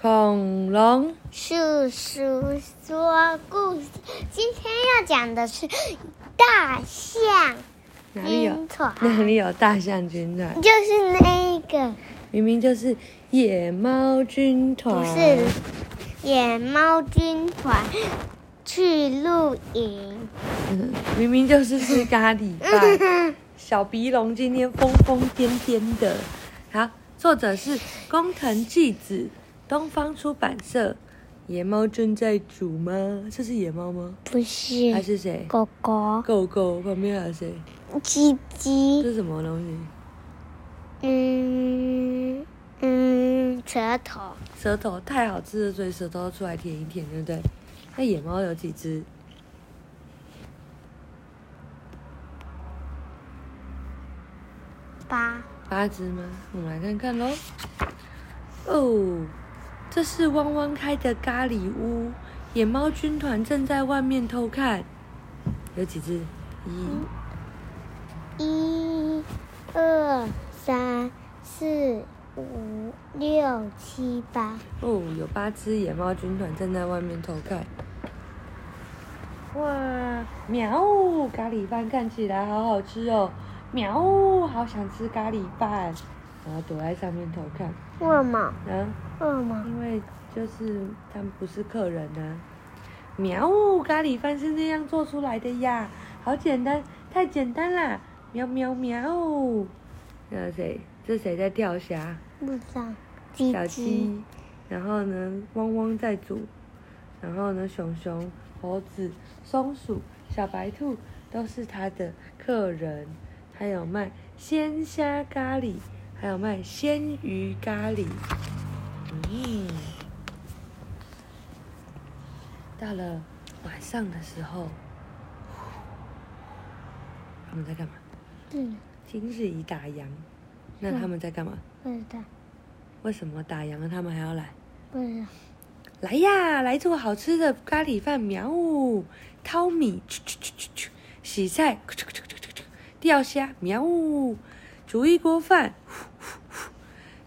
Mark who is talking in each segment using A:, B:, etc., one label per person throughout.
A: 恐龙
B: 叔叔说故事，今天要讲的是大象
A: 哪里有
B: 军团，
A: 哪里有大象军团？
B: 就是那个
A: 明明就是野猫军团。
B: 不是野猫军团去露营。
A: 嗯，明明就是吃咖喱饭。小鼻龙今天疯疯癫癫的。好，作者是工藤纪子，东方出版社。野猫正在煮吗？这是野猫吗？
B: 不是
A: 还是谁？
B: 狗狗、
A: 狗狗旁边还有谁？
B: 鸡
A: 这
B: 鸡，
A: 是什么东西？
B: 嗯嗯，舌头
A: 舌头太好吃了，所以舌头出来舔一舔，对不对？那野猫有几只？
B: 八
A: 八只吗？我们来看看喽。哦，这是汪汪开的咖喱屋，野猫军团正在外面偷看。有几只？一、
B: 一、二、三、四、五、六、七、八。
A: 哦，有八只野猫军团正在外面偷看。哇，喵！咖喱饭看起来好好吃哦，喵！好想吃咖喱饭，然后躲在上面偷看。
B: 为什么？
A: 嗯。
B: 为什么？
A: 因为就是他们不是客人啊。喵，咖喱饭是那样做出来的呀，好简单，太简单啦！喵喵喵。那谁？这谁在跳虾？
B: 路上鸡
A: 小
B: 鸡
A: 鸡。然后呢，汪汪在煮。然后呢，熊熊、猴子、松鼠、小白兔都是他的客人。还有卖鲜虾咖喱，还有卖鲜鱼咖喱。嗯，到了晚上的时候，他们在干嘛？
B: 嗯，
A: 今日已打烊，那他们在干嘛？
B: 不知道，
A: 为什么打烊了他们还要来？
B: 不知道。
A: 来呀，来做好吃的咖喱饭，喵呜！淘米，啾啾啾啾啾洗菜，啾啾啾啾啾啾钓虾，喵呜！煮一锅饭，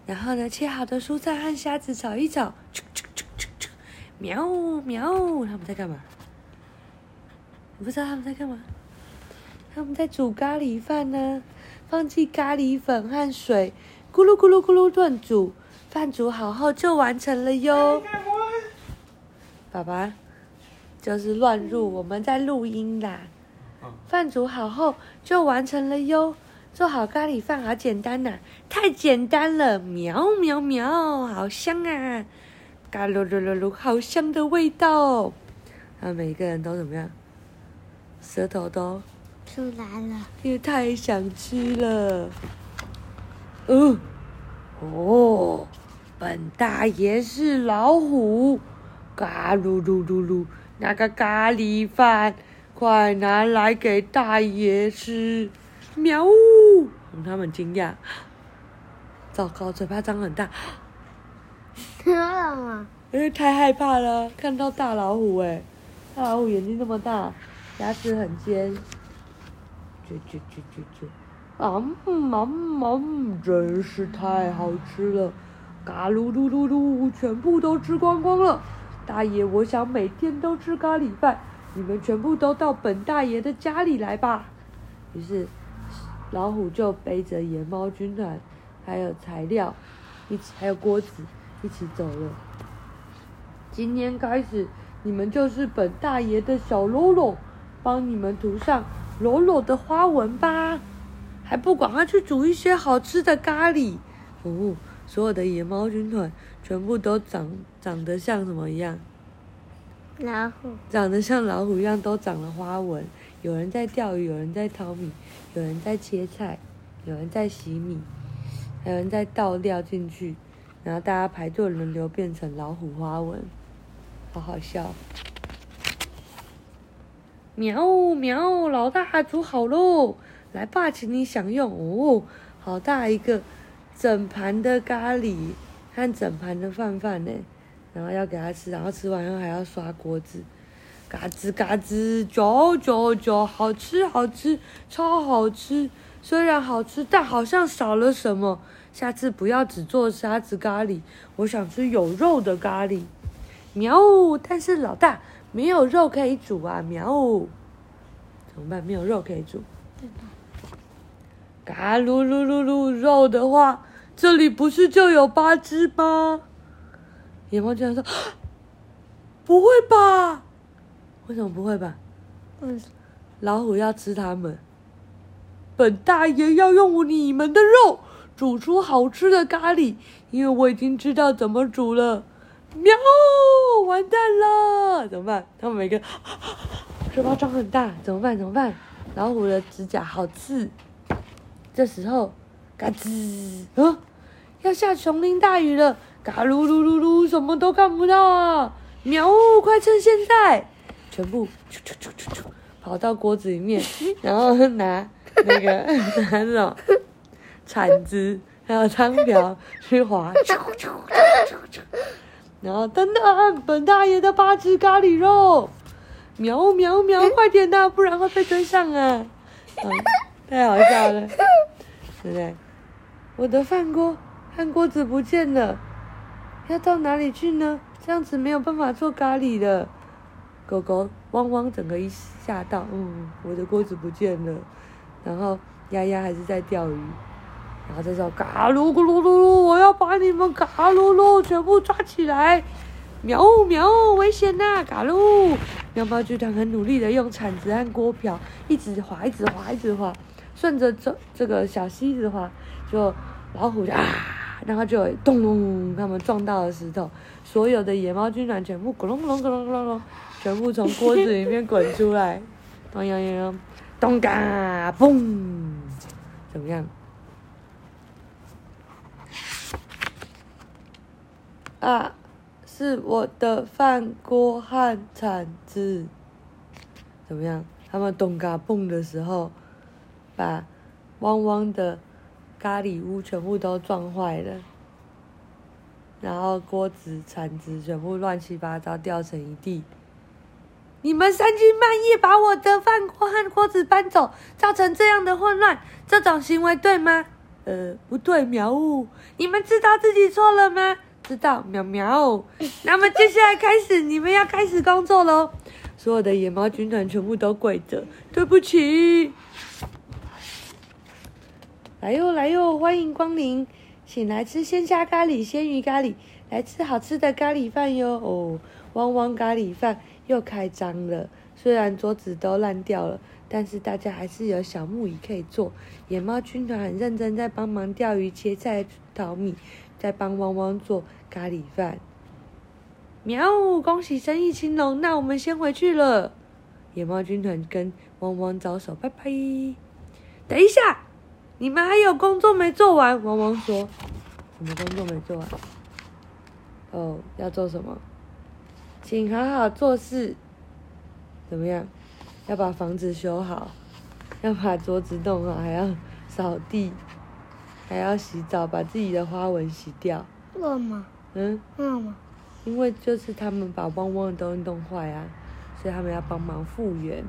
A: 然后呢，切好的蔬菜和虾子炒一炒，啾啾啾啾啾喵喵！他们在干嘛？我不知道他们在干嘛？他们在煮咖喱饭呢，放进咖喱粉和水，咕噜咕噜咕噜炖煮，饭煮好后就完成了哟。爸爸，就是乱入，我们在录音啦。饭煮好后就完成了哟。做好咖喱饭好简单呐、太简单了！喵喵喵，好香啊！嘎噜噜噜噜，好香的味道哦。他们每个人都怎么样？舌头都
B: 出来了，
A: 因为太想吃了。嗯，哦，本大爷是老虎，嘎噜噜噜噜，那个咖喱饭，快拿来给大爷吃！喵呜！他们惊讶，糟糕，嘴巴张很大？因为太害怕了，看到大老虎哎，大老虎眼睛这么大，牙齿很尖，啾啾啾啾啾，啊嗯啊嗯啊嗯，真是太好吃了，嘎噜噜噜噜，全部都吃光光了。大爷，我想每天都吃咖喱饭，你们全部都到本大爷的家里来吧。于是，老虎就背着野猫军团，还有材料，一起还有锅子，一起走了。今天开始，你们就是本大爷的小喽啰，帮你们涂上喽啰的花纹吧。还不赶快去煮一些好吃的咖喱？哦，所有的野猫军团全部都长长得像什么一样？
B: 老虎，
A: 长得像老虎一样，都长了花纹。有人在钓鱼，有人在淘米，有人在切菜，有人在洗米，还有人在倒料进去，然后大家排队轮流变成老虎花纹，好好笑。喵喵，老大煮好喽，来吧，请你享用哦。好大一个，整盘的咖喱和整盘的饭饭呢，然后要给他吃，然后吃完后还要刷锅子。嘎吱嘎吱，嚼嚼嚼，好吃好吃，超好吃。虽然好吃，但好像少了什么。下次不要只做沙子咖喱，我想吃有肉的咖喱。喵！但是老大没有肉可以煮啊！喵！怎么办？没有肉可以煮。嘎噜噜噜噜，肉的话，这里不是就有八只吗？野猫居然说：“ 不会吧？为什么不会吧？
B: 嗯，
A: 老虎要吃它们。本大爷要用你们的肉煮出好吃的咖喱，因为我已经知道怎么煮了。喵！完蛋了，怎么办？他们每个嘴巴张很大，怎么办？怎么办？老虎的指甲好刺。这时候，嘎吱，啊，要下丛林大雨了！嘎噜噜噜噜，什么都看不到啊！喵！快趁现在，全部跑到锅子里面，然后拿那个 拿那种铲子还有汤瓢去划，啾啾啾啾啾。然后等等，本大爷的八只咖喱肉，喵喵喵，快点呐，不然会被追上啊！嗯，太好笑了，对不对？我的饭锅和锅子不见了，要到哪里去呢？这样子没有办法做咖喱的。狗狗汪汪，整个一吓到，嗯，我的锅子不见了。然后丫丫还是在钓鱼，然后这时候嘎噜咕噜噜噜，我要把你们嘎噜噜全部抓起来！喵喵，危险呐！嘎噜，喵喵剧团很努力的用铲子和锅瓢一直划，一直划，一直划，顺着这这个小溪子划，就老虎就啊，然后就咚咚，他们撞到了石头，所有的野猫军团全部咕隆咕隆咕隆咕隆咕隆，全部从锅子里面滚出来，咚咚咚咚，咚嘎嘣，怎么样？啊，是我的饭锅和铲子，怎么样？他们咚嘎嘣的时候，把汪汪的咖喱屋全部都撞坏了，然后锅子、铲子全部乱七八糟掉成一地。你们三更半夜把我的饭锅和锅子搬走，造成这样的混乱，这种行为对吗？呃，不对，喵呜！你们知道自己错了吗？知道，喵喵。那么接下来开始，你们要开始工作喽！所有的野猫军团全部都跪着，对不起。来哟来哟，欢迎光临，请来吃鲜虾咖喱、鲜鱼咖喱，来吃好吃的咖喱饭哟！哦，汪汪咖喱饭又开张了，虽然桌子都烂掉了，但是大家还是有小木椅可以坐。野猫军团很认真在帮忙钓鱼、切菜、淘米，在帮汪汪做咖喱饭。喵！恭喜生意兴隆，那我们先回去了。野猫军团跟汪汪招手，拜拜。等一下，你们还有工作没做完。汪汪说：“什么工作没做完？哦，要做什么？请好好做事。怎么样？要把房子修好，要把桌子弄好，还要扫地，还要洗澡，把自己的花纹洗掉。
B: 为什么？
A: 嗯，
B: 为什么？
A: 因为就是他们把汪汪的东西弄坏啊，所以他们要帮忙复原，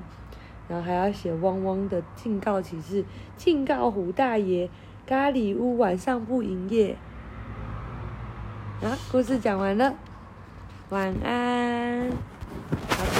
A: 然后还要写汪汪的警告启事，警告胡大爷，咖喱屋晚上不营业。啊，故事讲完了，晚安，好？